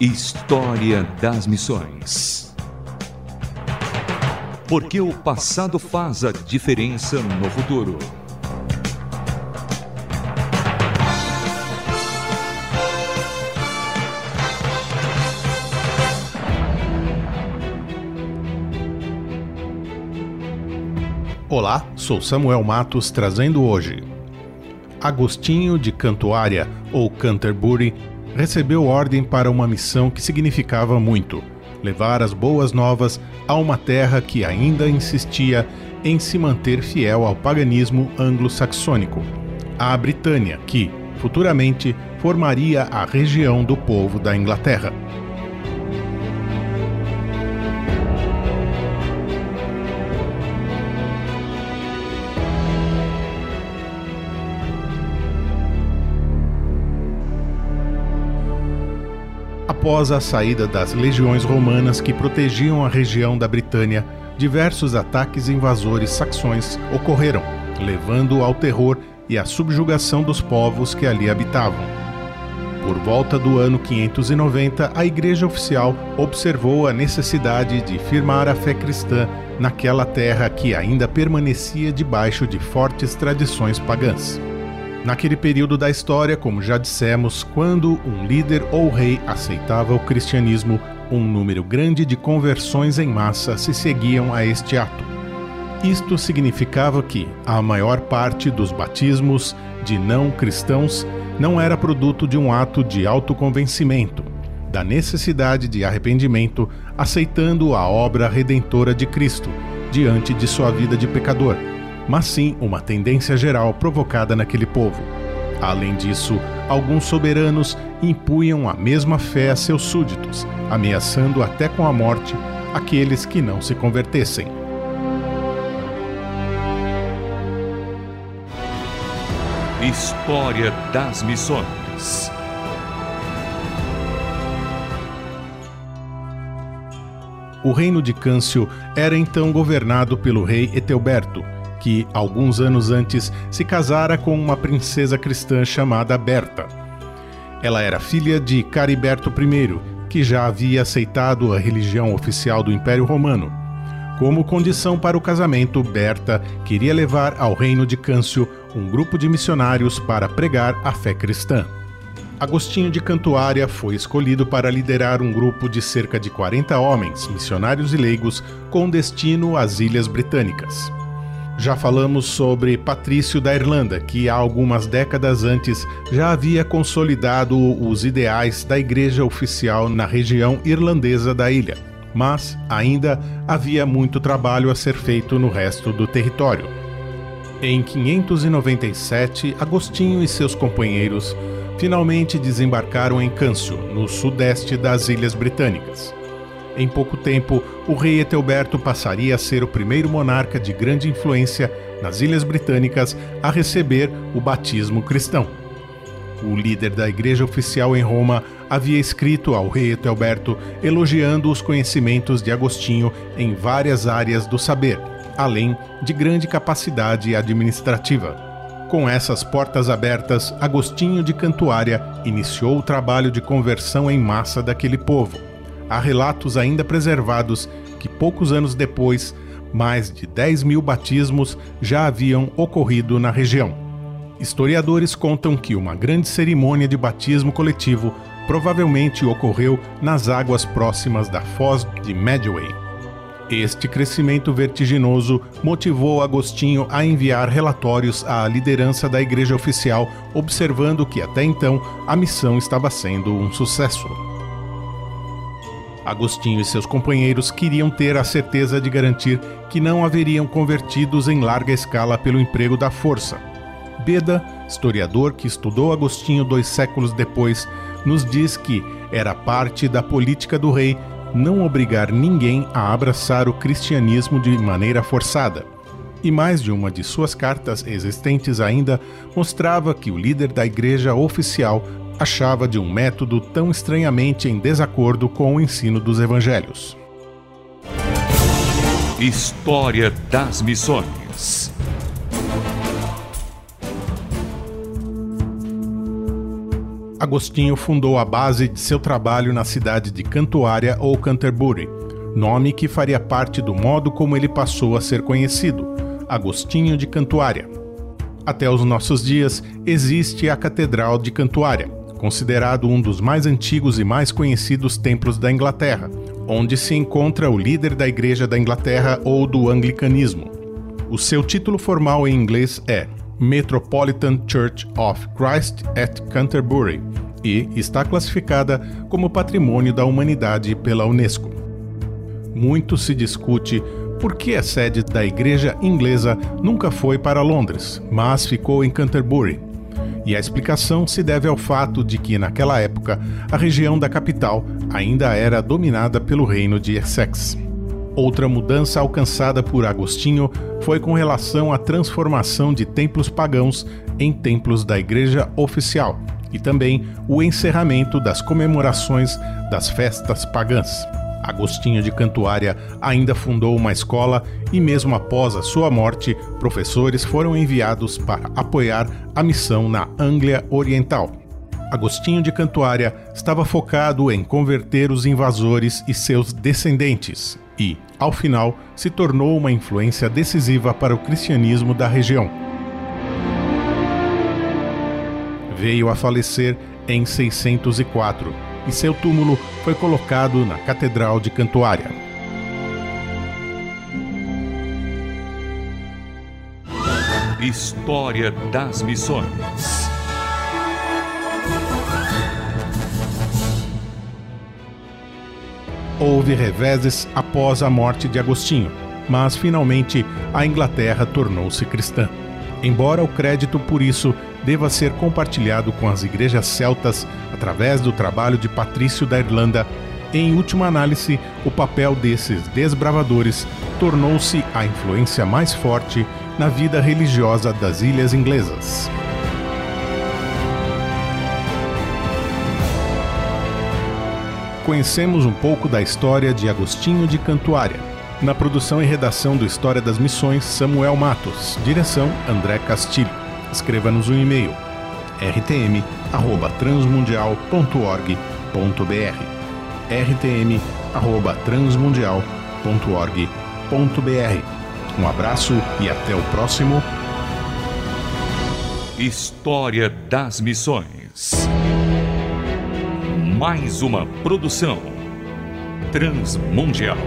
História das Missões. Porque o passado faz a diferença no futuro. Olá, sou Samuel Matos trazendo hoje. Agostinho de Cantuária, ou Canterbury, recebeu ordem para uma missão que significava muito: levar as boas novas a uma terra que ainda insistia em se manter fiel ao paganismo anglo-saxônico, a Britânia, que, futuramente, formaria a região do povo da Inglaterra. Após a saída das legiões romanas que protegiam a região da Britânia, diversos ataques invasores saxões ocorreram, levando ao terror e à subjugação dos povos que ali habitavam. Por volta do ano 590, a Igreja Oficial observou a necessidade de firmar a fé cristã naquela terra que ainda permanecia debaixo de fortes tradições pagãs. Naquele período da história, como já dissemos, quando um líder ou rei aceitava o cristianismo, um número grande de conversões em massa se seguiam a este ato. Isto significava que a maior parte dos batismos de não cristãos não era produto de um ato de autoconvencimento, da necessidade de arrependimento, aceitando a obra redentora de Cristo diante de sua vida de pecador mas sim uma tendência geral provocada naquele povo. Além disso, alguns soberanos impunham a mesma fé a seus súditos, ameaçando até com a morte aqueles que não se convertessem. História das Missões O reino de Câncio era então governado pelo rei Etelberto, que, alguns anos antes, se casara com uma princesa cristã chamada Berta. Ela era filha de Cariberto I, que já havia aceitado a religião oficial do Império Romano. Como condição para o casamento, Berta queria levar ao reino de Câncio um grupo de missionários para pregar a fé cristã. Agostinho de Cantuária foi escolhido para liderar um grupo de cerca de 40 homens, missionários e leigos, com destino às Ilhas Britânicas. Já falamos sobre Patrício da Irlanda, que há algumas décadas antes já havia consolidado os ideais da Igreja Oficial na região irlandesa da ilha, mas ainda havia muito trabalho a ser feito no resto do território. Em 597, Agostinho e seus companheiros finalmente desembarcaram em Câncio, no sudeste das Ilhas Britânicas. Em pouco tempo, o rei Etelberto passaria a ser o primeiro monarca de grande influência nas Ilhas Britânicas a receber o batismo cristão. O líder da igreja oficial em Roma havia escrito ao rei Etelberto elogiando os conhecimentos de Agostinho em várias áreas do saber, além de grande capacidade administrativa. Com essas portas abertas, Agostinho de Cantuária iniciou o trabalho de conversão em massa daquele povo há relatos ainda preservados que poucos anos depois, mais de 10 mil batismos já haviam ocorrido na região. Historiadores contam que uma grande cerimônia de batismo coletivo provavelmente ocorreu nas águas próximas da foz de Medway. Este crescimento vertiginoso motivou Agostinho a enviar relatórios à liderança da igreja oficial, observando que até então a missão estava sendo um sucesso. Agostinho e seus companheiros queriam ter a certeza de garantir que não haveriam convertidos em larga escala pelo emprego da força. Beda, historiador que estudou Agostinho dois séculos depois, nos diz que era parte da política do rei não obrigar ninguém a abraçar o cristianismo de maneira forçada. E mais de uma de suas cartas existentes ainda mostrava que o líder da igreja oficial achava de um método tão estranhamente em desacordo com o ensino dos evangelhos. História das Missões Agostinho fundou a base de seu trabalho na cidade de Cantuária ou Canterbury, nome que faria parte do modo como ele passou a ser conhecido, Agostinho de Cantuária. Até os nossos dias existe a Catedral de Cantuária, considerado um dos mais antigos e mais conhecidos templos da Inglaterra, onde se encontra o líder da Igreja da Inglaterra ou do Anglicanismo. O seu título formal em inglês é Metropolitan Church of Christ at Canterbury e está classificada como Patrimônio da Humanidade pela Unesco. Muito se discute por que a sede da Igreja Inglesa nunca foi para Londres, mas ficou em Canterbury. E a explicação se deve ao fato de que, naquela época, a região da capital ainda era dominada pelo reino de Essex. Outra mudança alcançada por Agostinho foi com relação à transformação de templos pagãos em templos da Igreja Oficial e também o encerramento das comemorações das festas pagãs. Agostinho de Cantuária ainda fundou uma escola e, mesmo após a sua morte, professores foram enviados para apoiar a missão na Anglia Oriental. Agostinho de Cantuária estava focado em converter os invasores e seus descendentes, e, ao final, se tornou uma influência decisiva para o cristianismo da região. Veio a falecer em 604 e seu túmulo foi colocado na Catedral de Cantuária. História das Missões houve reveses após a morte de Agostinho, mas finalmente a Inglaterra tornou-se cristã. Embora o crédito por isso deva ser compartilhado com as igrejas celtas através do trabalho de Patrício da Irlanda, em última análise, o papel desses desbravadores tornou-se a influência mais forte na vida religiosa das ilhas inglesas. conhecemos um pouco da história de Agostinho de Cantuária. Na produção e redação do História das Missões, Samuel Matos. Direção, André Castilho. Escreva-nos um e-mail rtm@transmundial.org.br rtm@transmundial.org.br. Um abraço e até o próximo História das Missões mais uma produção transmundial.